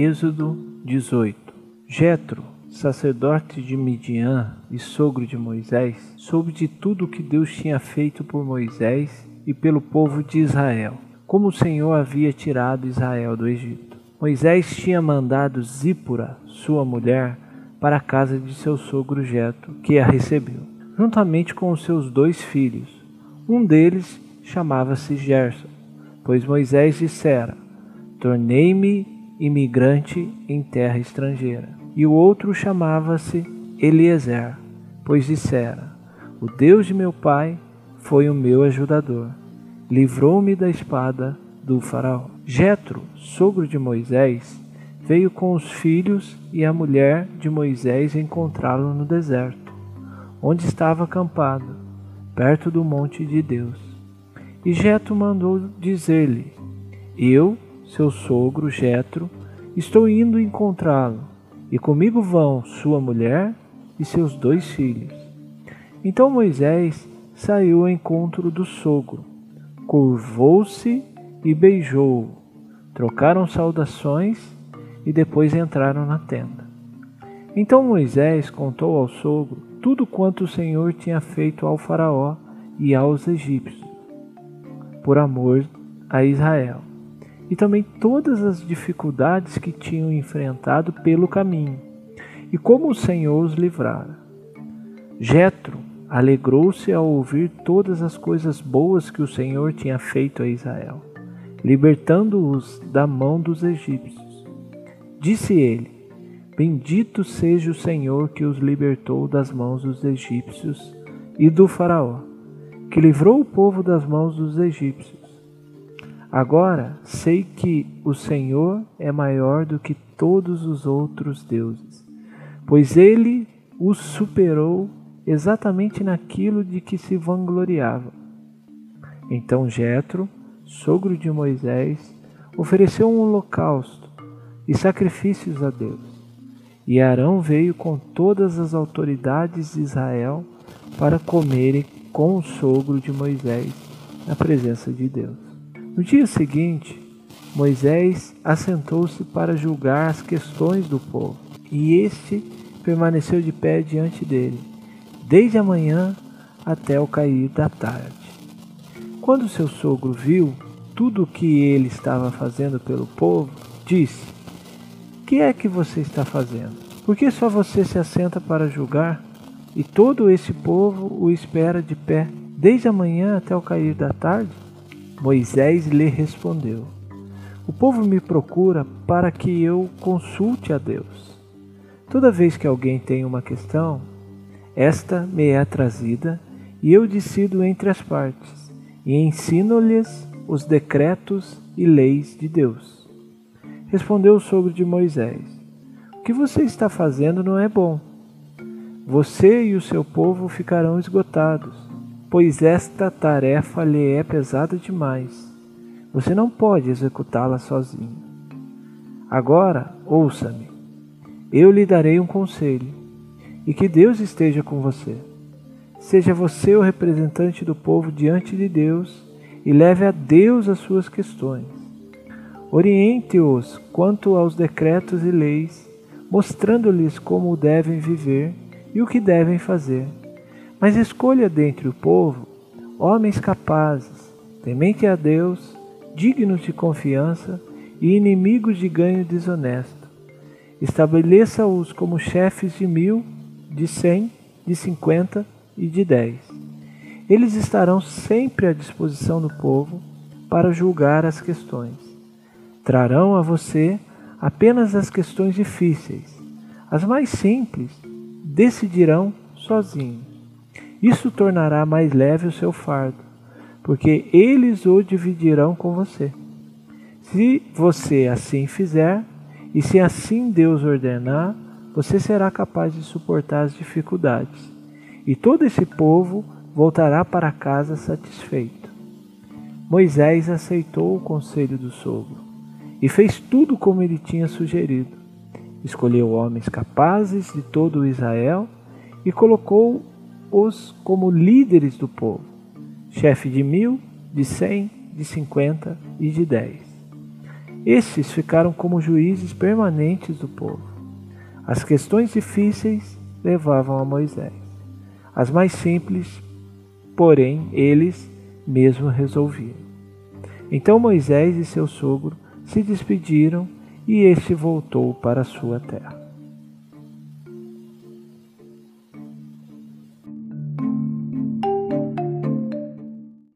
Êxodo 18 Jetro, sacerdote de Midian e sogro de Moisés, soube de tudo o que Deus tinha feito por Moisés e pelo povo de Israel, como o Senhor havia tirado Israel do Egito. Moisés tinha mandado Zípora, sua mulher, para a casa de seu sogro Jetro, que a recebeu, juntamente com os seus dois filhos. Um deles chamava-se Gerson, pois Moisés dissera: Tornei-me imigrante em terra estrangeira. E o outro chamava-se Eliezer, pois dissera: O Deus de meu pai foi o meu ajudador, livrou-me da espada do faraó. Jetro, sogro de Moisés, veio com os filhos e a mulher de Moisés encontrá-lo no deserto, onde estava acampado, perto do monte de Deus. E Jetro mandou dizer-lhe: Eu seu sogro Jetro, estou indo encontrá-lo, e comigo vão sua mulher e seus dois filhos. Então Moisés saiu ao encontro do sogro, curvou-se e beijou-o. Trocaram saudações e depois entraram na tenda. Então Moisés contou ao sogro tudo quanto o Senhor tinha feito ao Faraó e aos egípcios, por amor a Israel e também todas as dificuldades que tinham enfrentado pelo caminho e como o Senhor os livrara. Jetro alegrou-se ao ouvir todas as coisas boas que o Senhor tinha feito a Israel, libertando-os da mão dos egípcios. Disse ele: Bendito seja o Senhor que os libertou das mãos dos egípcios e do Faraó, que livrou o povo das mãos dos egípcios Agora sei que o Senhor é maior do que todos os outros deuses, pois ele os superou exatamente naquilo de que se vangloriava. Então Jetro, sogro de Moisés, ofereceu um holocausto e sacrifícios a Deus. E Arão veio com todas as autoridades de Israel para comerem com o sogro de Moisés na presença de Deus. No dia seguinte, Moisés assentou-se para julgar as questões do povo, e este permaneceu de pé diante dele, desde a manhã até o cair da tarde. Quando seu sogro viu tudo o que ele estava fazendo pelo povo, disse: Que é que você está fazendo? Por que só você se assenta para julgar? E todo esse povo o espera de pé, desde a manhã até o cair da tarde? Moisés lhe respondeu: O povo me procura para que eu consulte a Deus. Toda vez que alguém tem uma questão, esta me é trazida e eu decido entre as partes e ensino-lhes os decretos e leis de Deus. Respondeu o sogro de Moisés: O que você está fazendo não é bom. Você e o seu povo ficarão esgotados pois esta tarefa lhe é pesada demais. Você não pode executá-la sozinho. Agora, ouça-me. Eu lhe darei um conselho, e que Deus esteja com você. Seja você o representante do povo diante de Deus e leve a Deus as suas questões. Oriente-os quanto aos decretos e leis, mostrando-lhes como devem viver e o que devem fazer mas escolha dentre o povo homens capazes, temente a Deus, dignos de confiança e inimigos de ganho desonesto. Estabeleça-os como chefes de mil, de cem, de cinquenta e de dez. Eles estarão sempre à disposição do povo para julgar as questões. Trarão a você apenas as questões difíceis. As mais simples decidirão sozinhos. Isso tornará mais leve o seu fardo, porque eles o dividirão com você. Se você assim fizer, e se assim Deus ordenar, você será capaz de suportar as dificuldades, e todo esse povo voltará para casa satisfeito. Moisés aceitou o conselho do sogro e fez tudo como ele tinha sugerido. Escolheu homens capazes de todo Israel e colocou os como líderes do povo, chefe de mil, de cem, de cinquenta e de dez. Estes ficaram como juízes permanentes do povo. As questões difíceis levavam a Moisés. As mais simples, porém, eles mesmo resolviam. Então Moisés e seu sogro se despediram e este voltou para sua terra.